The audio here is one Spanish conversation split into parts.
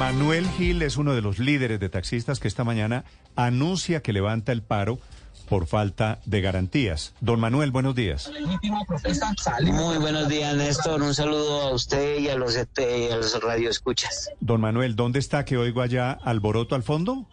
Manuel Gil es uno de los líderes de taxistas que esta mañana anuncia que levanta el paro por falta de garantías. Don Manuel, buenos días. Muy buenos días, Néstor. Un saludo a usted y a los, este, y a los radioescuchas. Don Manuel, ¿dónde está que oigo allá alboroto al fondo?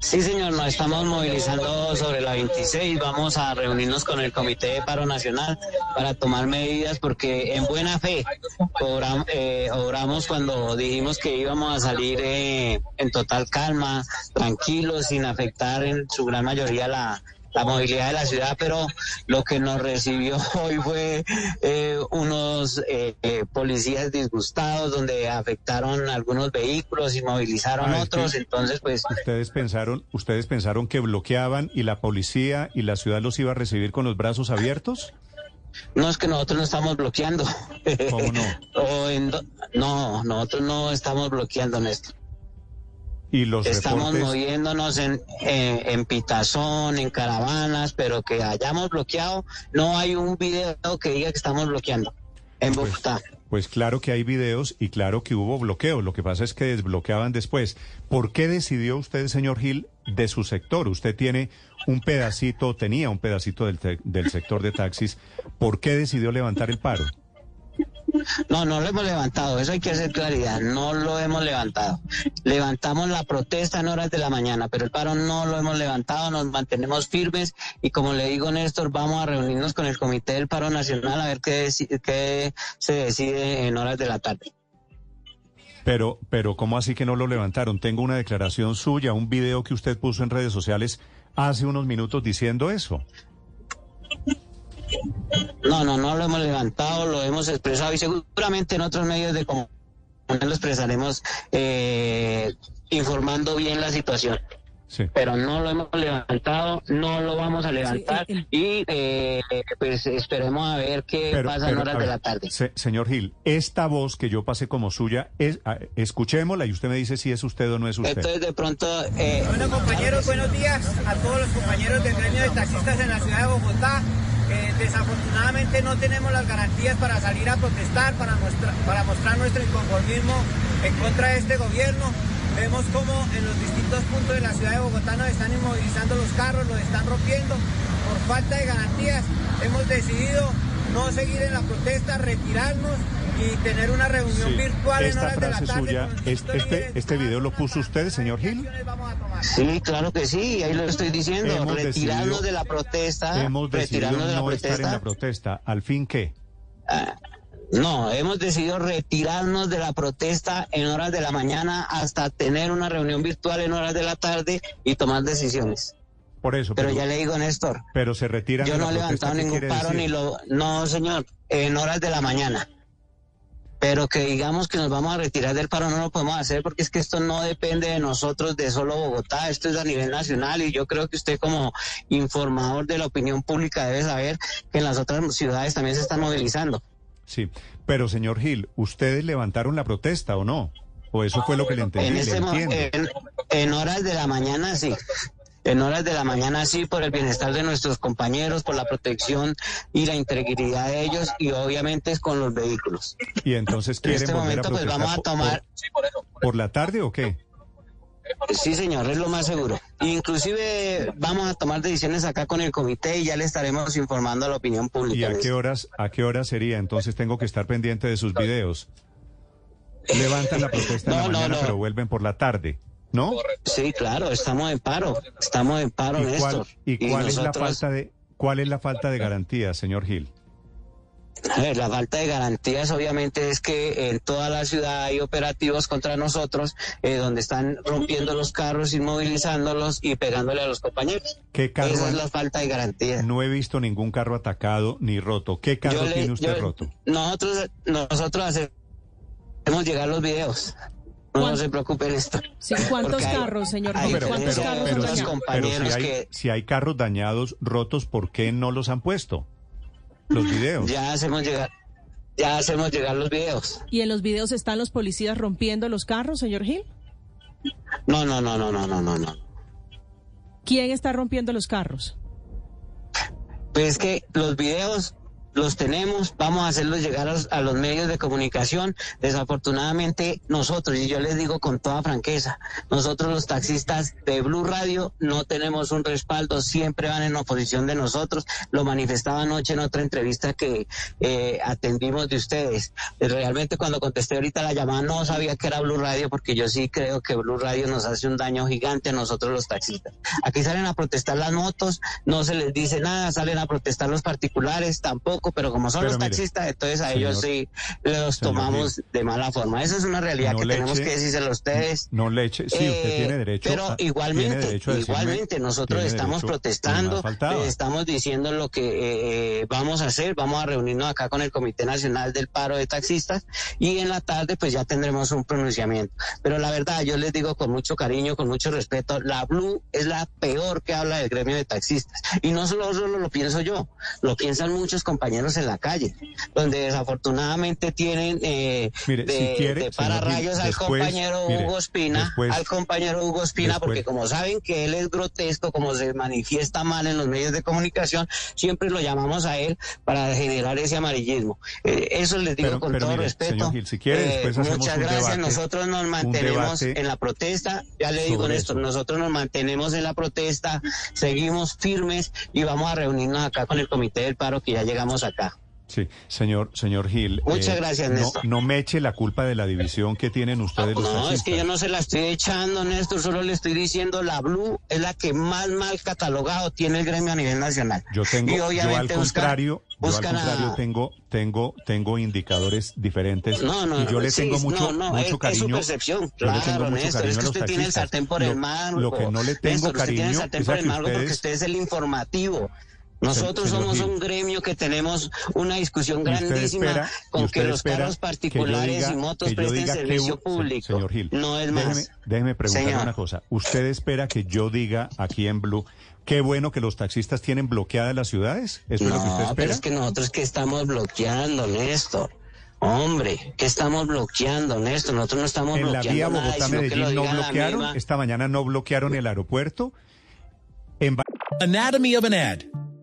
Sí, señor, nos estamos movilizando sobre la 26. Vamos a reunirnos con el Comité de Paro Nacional para tomar medidas porque en buena fe eh, obramos cuando dijimos que íbamos a salir eh, en total calma, tranquilos, sin afectar en su gran mayoría la, la movilidad de la ciudad, pero lo que nos recibió hoy fue eh, unos eh, eh, policías disgustados donde afectaron algunos vehículos y movilizaron Ah, otros, entonces pues Ustedes pensaron, ustedes pensaron que bloqueaban y la policía y la ciudad los iba a recibir con los brazos abiertos. no es que nosotros no estamos bloqueando. ¿Cómo no? O en do- no, nosotros no estamos bloqueando, Néstor. Y los Estamos reportes, moviéndonos en, en, en pitazón, en caravanas, pero que hayamos bloqueado, no hay un video que diga que estamos bloqueando en Pues, Bogotá. pues claro que hay videos y claro que hubo bloqueo. Lo que pasa es que desbloqueaban después. ¿Por qué decidió usted, señor Gil, de su sector? Usted tiene un pedacito, tenía un pedacito del, te- del sector de taxis. ¿Por qué decidió levantar el paro? No, no lo hemos levantado, eso hay que hacer claridad, no lo hemos levantado. Levantamos la protesta en horas de la mañana, pero el paro no lo hemos levantado, nos mantenemos firmes y como le digo Néstor, vamos a reunirnos con el Comité del Paro Nacional a ver qué, qué se decide en horas de la tarde. Pero, pero ¿cómo así que no lo levantaron? Tengo una declaración suya, un video que usted puso en redes sociales hace unos minutos diciendo eso. No, no, no lo hemos levantado, lo hemos expresado y seguramente en otros medios de comunicación lo expresaremos eh, informando bien la situación. Sí. pero no lo hemos levantado, no lo vamos a levantar y eh, pues esperemos a ver qué Pero- pasa en horas de la tarde. se- señor Gil, esta voz que yo pasé como suya, es, a- escuchémosla y usted me dice si es usted o no es usted. Entonces de pronto eh, Bueno, compañeros, buenos días a todos los compañeros del gremio de taxistas en la ciudad de Bogotá. Eh, desafortunadamente no tenemos las garantías para salir a protestar, para, para mostrar nuestro inconformismo en contra de este gobierno. Vemos como en los distintos puntos de la ciudad de Bogotá nos están inmovilizando los carros, los están rompiendo por falta de garantías. Hemos decidido no seguir en la protesta, retirarnos y tener una reunión Sí. virtual en horas de la tarde. suya, este, líderes este video lo puso usted, señor Gil. sí, claro que sí, ahí lo estoy diciendo, Hemos retirarnos decidido- de la protesta, Hemos decidido retirarnos de la no estar en la protesta. ¿Al fin qué? No, hemos decidido retirarnos de la protesta en horas de la mañana hasta tener una reunión virtual en horas de la tarde y tomar decisiones. Por eso, Pero pero, ya le digo, Néstor, pero se retiran yo no he levantado ¿qué ningún paro decir? ni lo... No, señor, en horas de la mañana. Pero que digamos que nos vamos a retirar del paro no lo podemos hacer porque es que esto no depende de nosotros, de solo Bogotá, esto es a nivel nacional y yo creo que usted como informador de la opinión pública debe saber que en las otras ciudades también se están movilizando. Sí, pero señor Gil, ¿ustedes levantaron la protesta o no? ¿O eso fue lo que le entendí? En, le este en, en horas de la mañana sí. En horas de la mañana sí, por el bienestar de nuestros compañeros, por la protección y la integridad de ellos y obviamente es con los vehículos. Y entonces En quieren este volver momento a pues vamos a por- tomar, por, por la tarde o qué? sí señor, es lo más seguro. Inclusive vamos a tomar decisiones acá con el comité y ya le estaremos informando a la opinión ¿Y pública. a qué horas, a qué hora sería? Entonces tengo que estar pendiente de sus videos. Levantan la protesta en la no, mañana, no. pero vuelven por la tarde, ¿no? Sí, claro, estamos en paro, estamos en paro, ¿Y cuál, Néstor. y cuál es la falta de cuál es la falta de garantía, señor Gil? A ver, la falta de garantías obviamente es que en toda la ciudad hay operativos contra nosotros eh, donde están rompiendo los carros, inmovilizándolos y pegándole a los compañeros. ¿Qué carro Esa es la falta de garantía. No he visto ningún carro atacado ni roto. ¿Qué carro Yo le- tiene usted yo- roto? Nosotros, nosotros hacemos llegar los videos. No, ¿Cuán- se preocupen esto. Sí, ¿Cuántos hay- carros, señor hay Gil? pero, ¿Cuántos pero- carros pero han si- pero hay, que- si hay carros dañados, rotos, ¿por qué no los han puesto? Los videos. Ya hacemos llegar, ya hacemos llegar los videos. ¿Y en los videos están los policías rompiendo los carros, señor Gil? No, no, no, no, no, no, no, no. ¿Quién está rompiendo los carros? Pues es que los videos los tenemos, vamos a hacerlos llegar a los, medios de comunicación. Desafortunadamente nosotros, y yo les digo con toda franqueza, nosotros los taxistas de Blue Radio no tenemos un respaldo, siempre van en oposición de nosotros. Lo manifestaba anoche en otra entrevista que eh, atendimos de ustedes. Realmente cuando contesté ahorita la llamada no sabía que era Blue Radio porque yo sí creo que Blue Radio nos hace un daño gigante a nosotros los taxistas. Aquí salen a protestar las motos, no se les dice nada, salen a protestar los particulares tampoco, pero como son Pero los mire, taxistas, entonces a señor- ellos sí los tomamos de mala forma. Esa es una realidad No que le tenemos que decírselo a ustedes. No le eche. Sí, usted Eh, tiene derecho. Pero a- igualmente, derecho decirme- igualmente nosotros estamos protestando, eh, estamos diciendo lo que eh, eh, vamos a hacer, vamos a reunirnos acá con el Comité Nacional del Paro de Taxistas y en la tarde pues ya tendremos un pronunciamiento. Pero la verdad, yo les digo con mucho cariño, con mucho respeto, la Blue es la peor que habla del gremio de taxistas. Y no solo, solo lo pienso yo, lo piensan muchos compañeros en la calle, donde desafortunadamente tienen eh, Mire, de, si quiere, de señor pararrayos al después, compañero mire, Hugo Espina, al compañero Hugo Espina, porque como saben que él es grotesco, como se manifiesta mal en los medios de comunicación, siempre lo llamamos a él para generar ese amarillismo. Eh, eso les digo Pero- con pero todo mire, respeto. señor Gil, si quiere, Eh, hacemos muchas un gracias. debate, nosotros nos mantenemos en la protesta. Ya le digo, eso. nosotros nos mantenemos en la protesta, seguimos firmes y vamos a reunirnos acá con el Comité del Paro, que ya llegamos acá. Sí, señor, señor Gil. Muchas gracias, no, Néstor. no me eche la culpa de la división que tienen ustedes los No, es taxistas. que yo no se la estoy echando, Néstor, solo le estoy diciendo, la Blue es la que más mal catalogado tiene el gremio a nivel nacional. Yo tengo, Y yo al contrario, yo al a- contrario tengo, tengo, tengo indicadores diferentes No, no, y yo le sí, tengo mucho, no, no, mucho es- es cariño. su percepción, yo le claro, tengo mucho Néstor, cariño es que los usted tiene el sartén por el mango. Lo que no le tengo Néstor, usted tiene el cariño sartén es por el mango porque ustedes usted es el informativo. Nosotros somos Gil. un gremio que tenemos una discusión grandísima espera- con que los carros que particulares diga- y motos que presten que servicio hubo- público. Señor Gil, no es déjeme, más. déjeme preguntarle Señor. una cosa. ¿Usted espera que yo diga aquí en Blue qué bueno que los taxistas tienen bloqueadas las ciudades? ¿Eso es lo que usted No, espera? pero es que nosotros que estamos bloqueando, Néstor. Hombre, ¿qué estamos bloqueando, Néstor? Nosotros no estamos en la bloqueando vía sino que lo Bogotá-Medellín no la bloquearon, esta mañana no bloquearon el aeropuerto. En Anatomy of an ad.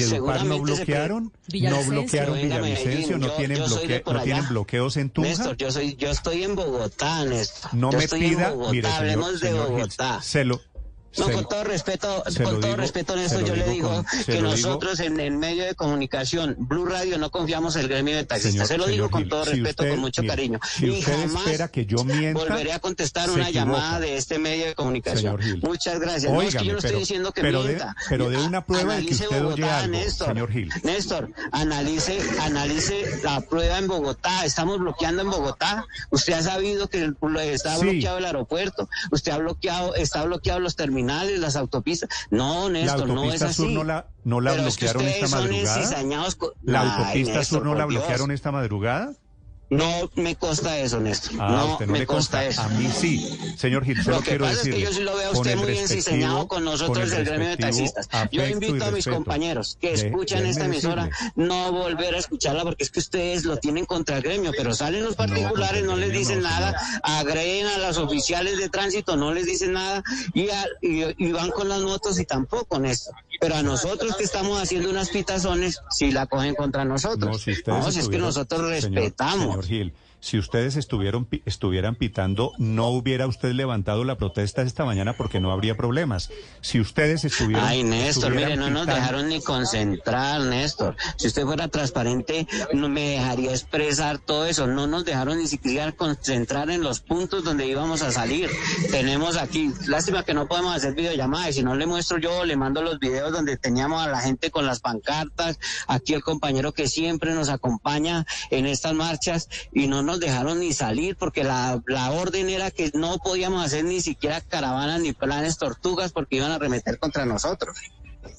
Valledupar no bloquearon, no bloquearon Villavicencio, no tienen yo de bloque- no tienen bloqueos en Tunja. Néstor, yo soy, yo estoy en Bogotá, Néstor. No yo me pida, Bogotá, mire, señor, hablemos de señor Gil, Bogotá. se lo, No, se con todo respeto, con todo digo- respeto, se Néstor, lo yo le digo con- que digo- nosotros en el medio de comunicación, Blue Radio, no confiamos en el gremio de taxistas. Señor- se lo digo con Gil, todo si respeto, usted- con mucho mire, cariño. si y usted jamás espera que yo mienta, volveré a contestar una llamada de este medio de comunicación. Muchas gracias. no, es que yo no estoy diciendo que pero de- mienta. pero de una prueba de que Analice oye Bogotá, algo, Néstor. señor Gil. Néstor, analice, analice la prueba en Bogotá. Estamos bloqueando en Bogotá. Usted ha sabido que el- está Sí. bloqueado el aeropuerto. Usted ha bloqueado, está bloqueado los terminales, las autopistas. No, La Néstor, no es autopista así. sur no la, no la Pero es que bloquearon esta son madrugada. con- La Ay, autopista Néstor, sur no la por Dios. bloquearon esta madrugada. No me consta eso, Néstor. Ah, no usted no me le consta, eso. A mí sí. Señor Gil, Lo que quiero pasa es que yo sí lo veo a usted muy ensisañado con nosotros el del gremio de taxistas. Yo invito a mis compañeros que De- escuchan esta emisora decirle. no volver a escucharla porque es que ustedes lo tienen contra el gremio, pero salen los particulares, no, les dicen no, nada, agreden a los oficiales de tránsito, no les dicen nada y, a- y- y van con las motos y tampoco, Néstor. Pero a nosotros que estamos haciendo unas pitazones, sí la cogen contra nosotros. No, si si es que nosotros señor- respetamos. Señor, Gil, si ustedes estuvieron, estuvieran pitando, no hubiera usted levantado la protesta esta mañana porque no habría problemas. Si ustedes estuvieran... Ay, Néstor, mire, no nos dejaron ni concentrar, Néstor. Si usted fuera transparente, no me dejaría expresar todo eso. No nos dejaron ni siquiera concentrar en los puntos donde íbamos a salir. Tenemos aquí, lástima que no podemos hacer videollamadas. Si no le muestro yo, le mando los videos donde teníamos a la gente con las pancartas. Aquí el compañero que siempre nos acompaña en estas marchas y no nos dejaron ni salir porque la, la orden era que no podíamos hacer ni siquiera caravanas ni planes tortugas porque iban a remeter contra nosotros.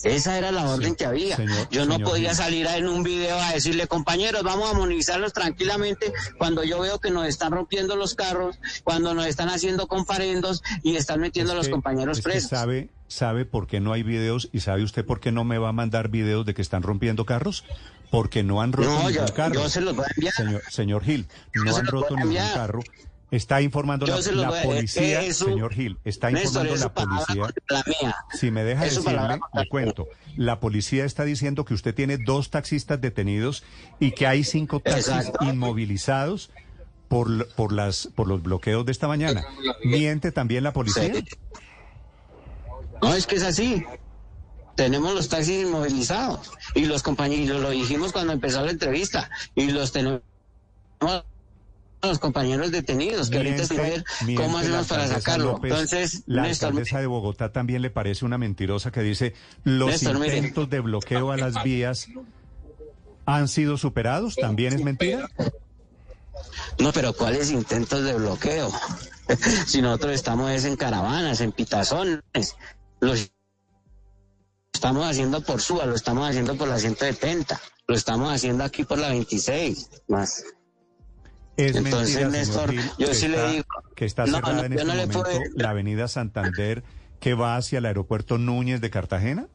Esa era la orden que había. señor- yo no señor podía salir en un video a decirle, compañeros, vamos a movilizarlos tranquilamente cuando yo veo que nos están rompiendo los carros, cuando nos están haciendo comparendos y están metiendo a los que- compañeros es que presos. sabe, sabe por qué no hay videos y sabe usted por qué no me va a mandar videos de que están rompiendo carros. Porque no han roto No, ningún yo- carro. yo se los voy a enviar. Señor, señor Gil, no han roto ningún carro. Está informando la, la voy policía, su- señor Gil, está Néstor, informando la policía. contra la mía. Si me deja Es su palabra decirle, le cuento. La policía está diciendo que usted tiene dos taxistas detenidos y que hay cinco taxis Exacto. inmovilizados por, por, las, por los bloqueos de esta mañana. ¿Miente también la policía? Sí. No, es que es así. Tenemos los taxis inmovilizados y los compañeros, lo dijimos cuando empezó la entrevista, y los tenemos los compañeros detenidos, que ahorita es ver cómo hacemos para sacarlo. López. Entonces, la Néstor, alcaldesa de Bogotá también le parece una mentirosa que dice los Néstor, intentos de bloqueo a las vías han sido superados. ¿También es mentira? No, pero ¿cuáles intentos de bloqueo? si nosotros estamos es en caravanas, en pitazones, los estamos haciendo por Suba, lo estamos haciendo por la 170, lo estamos haciendo aquí por la 26, más. Es Entonces, mentira, Néstor, Gil, yo sí le está- digo- que está No, cerrada no, en yo este no le momento puedo- la avenida Santander que va hacia el aeropuerto Núñez de Cartagena.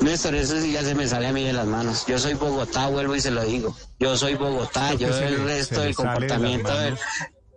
Néstor, eso sí ya se me sale a mí de las manos. Yo soy Bogotá, vuelvo y se lo digo. Yo soy Bogotá, yo el le- resto le del sale de comportamiento del...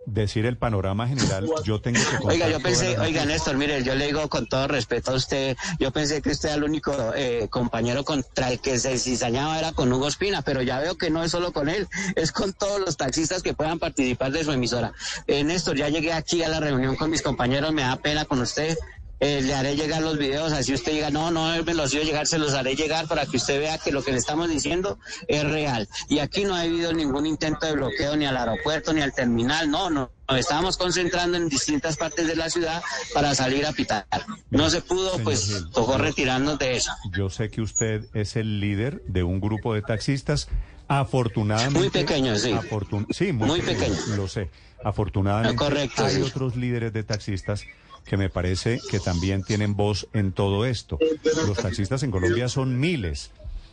Decir el panorama general, yo tengo que Oiga, yo pensé, oiga. Néstor, mire, yo le digo con todo respeto a usted, yo pensé que usted era el único eh, compañero contra el que se cizañaba era con Hugo Espina, pero ya veo que no es solo con él, es con todos los taxistas que puedan participar de su emisora. Eh, Néstor, ya llegué aquí a la reunión con mis compañeros, me da pena con usted. Eh, le haré llegar los videos, así usted diga, no, no, me los dio llegar, se los haré llegar para que usted vea que lo que le estamos diciendo es real. Y aquí no ha habido ningún intento de bloqueo ni al aeropuerto ni al terminal, no, no. Nos estábamos concentrando en distintas partes de la ciudad para salir a pitar. No se pudo, Señor pues Gil, tocó retirarnos de eso. Yo sé que usted es el líder de un grupo de taxistas. Afortunadamente. Muy pequeño, sí. afortun- sí, muy, Muy pequeño, pequeño. Lo sé. Afortunadamente. Correcto, hay sí. otros líderes de taxistas que me parece que también tienen voz en todo esto. Los taxistas en Colombia son miles.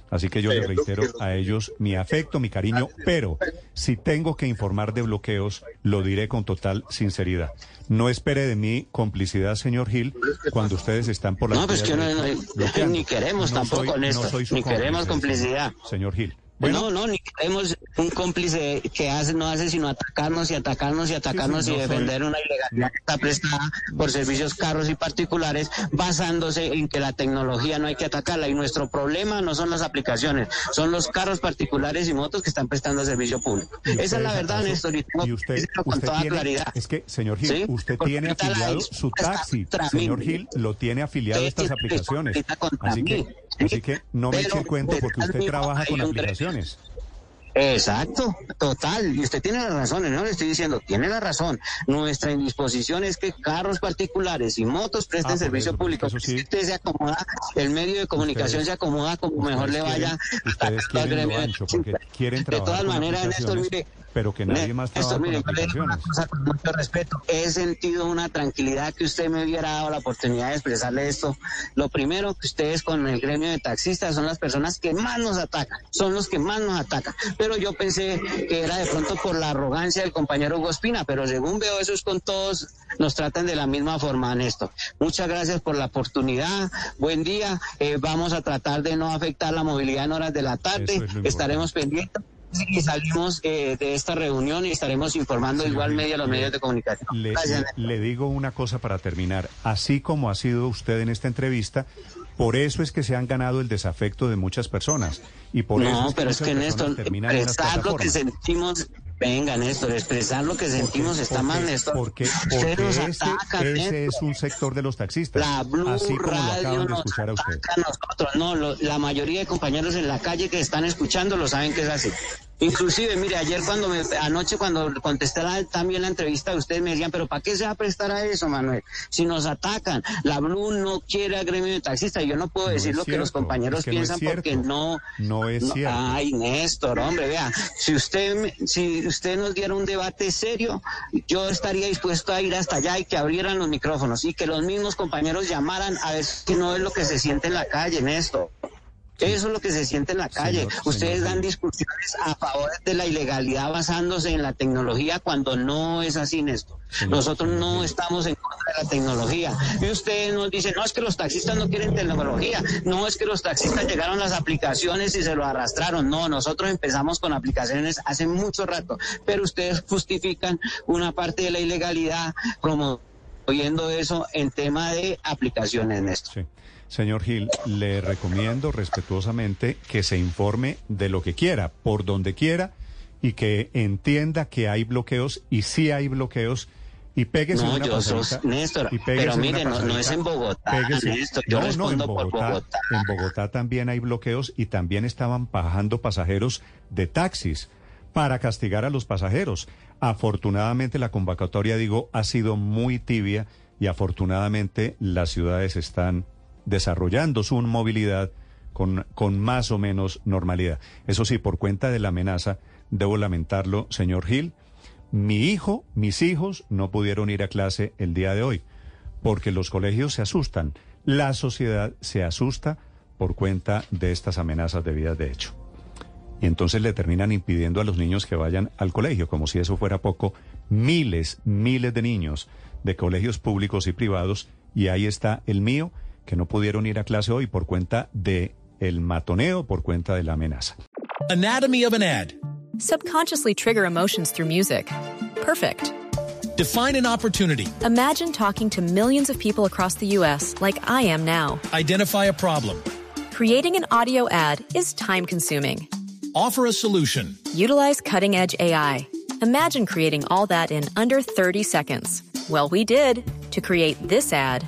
Así que yo les reitero a ellos mi afecto, mi cariño, pero si tengo que informar de bloqueos, lo diré con total sinceridad. No espere de mí complicidad, señor Gil, cuando ustedes están por la No, pues que no, no, bloqueando. ni queremos No tampoco, soy- soy su ni queremos complicidad. Señor Gil. No, no, ni queremos un cómplice que hace, no hace sino atacarnos y atacarnos y atacarnos sí, y no soy- defender una ilegalidad que está prestada por servicios caros y particulares basándose en que la tecnología no hay que atacarla y nuestro problema no son las aplicaciones, son los carros particulares y motos que están prestando servicio público. ¿Y Esa es la verdad, acaso- Néstor, y tengo y que usted, decirlo con usted toda tiene, claridad. es que, señor Gil, ¿Sí? usted Porque tiene afiliado su taxi, señor. Gil, lo tiene afiliado a Usted estas aplicaciones. Así mí, que. Así que no me eche el cuento porque usted trabaja con aplicaciones. Exacto, total. Y usted tiene la razón, no le estoy diciendo, tiene la razón. Nuestra indisposición es que carros particulares y motos presten Ah, servicio eso, público. eso sí. Usted se acomoda, el medio de comunicación Ustedes- se acomoda como mejor le vaya. quieren- Ustedes quieren gremio lo de ancho porque quieren De trabajar todas con maneras, Néstor, mire, pero que nadie más trabaja mire, con digo una cosa con mucho respeto. He sentido una tranquilidad que usted me hubiera dado la oportunidad de expresarle esto. Lo primero que ustedes con el gremio de taxistas son las personas que más nos atacan, son los que más nos atacan. Pero yo pensé que era de pronto por la arrogancia del compañero Hugo Espina, pero según veo eso es con todos, nos tratan de la misma forma, Néstor. Muchas gracias por la oportunidad. Buen día. Eh, vamos a tratar de no afectar la movilidad en horas de la tarde. Es. Estaremos pendientes. Y salimos eh, de esta reunión y estaremos informando Señor igualmente Gil, a los medios de comunicación. Le, Gracias. le- le digo una cosa para terminar. Así como ha sido usted en esta entrevista, por eso es que se han ganado el desafecto de muchas personas. Y por eso no, es que pero es que Néstor, expresar lo que sentimos, Venga, Néstor, expresar lo que sentimos está mal, Néstor. Porque, porque nos ese, atacan, ese es un sector de los taxistas. La Blue así como lo Radio acaban de nos escuchar a usted. ataca a nosotros. No, lo- la mayoría de compañeros en la calle que están escuchando lo saben que es así. Inclusive, mire, ayer cuando me, anoche cuando contesté la- también la entrevista de ustedes me decían, pero ¿para qué se va a prestar a eso, Manuel? Si nos atacan, la Blue no quiere a gremio de taxistas. Yo no puedo No decir lo que los compañeros es que no piensan porque no. No es cierto. Ay, Néstor, hombre, vea, si usted, si usted nos diera un debate serio, yo estaría dispuesto a ir hasta allá y que abrieran los micrófonos y que los mismos compañeros llamaran a ver si no es lo que se siente en la calle, Néstor. Eso es lo que se siente en la calle. Señor- Ustedes señor dan discusiones a favor de la ilegalidad basándose en la tecnología cuando no es así, Néstor. Señor- Nosotros no estamos en contra de la tecnología. Y ustedes nos dicen, no es que los taxistas no quieren tecnología, no es que los taxistas llegaron las aplicaciones y se lo arrastraron. No, nosotros empezamos con aplicaciones hace mucho rato, pero ustedes justifican una parte de la ilegalidad promoviendo eso en tema de aplicaciones, Néstor. Sí. Señor Gil, le recomiendo respetuosamente que se informe de lo que quiera, por donde quiera, y que entienda que hay bloqueos, y sí hay bloqueos, y péguese No, una yo pasadita. sos Néstor, y pero mire, no, no es en Bogotá, péguese- Néstor, yo No, no, respondo en por Bogotá. En Bogotá también hay bloqueos y también estaban bajando pasajeros de taxis para castigar a los pasajeros. Afortunadamente la convocatoria, digo, ha sido muy tibia y afortunadamente las ciudades están desarrollando su movilidad con, con más o menos normalidad. Eso sí, por cuenta de la amenaza, debo lamentarlo, señor Gil, mi hijo, mis hijos no pudieron ir a clase el día de hoy porque los colegios se asustan, la sociedad se asusta por cuenta de estas amenazas debidas de hecho. Y entonces le terminan impidiendo a los niños que vayan al colegio, como si eso fuera poco, miles, miles de niños de colegios públicos y privados, y ahí está el mío, que no pudieron ir a clase hoy por cuenta de el matoneo, por cuenta de la amenaza. Anatomy of an ad. Subconsciously trigger emotions through music. Perfect. Define an opportunity. Imagine talking to millions of people across the U.S. like I am now. Identify a problem. Creating an audio ad is time consuming. Offer a solution. Utilize cutting edge AI. Imagine creating all that in under 30 seconds. Well, we did to create this ad.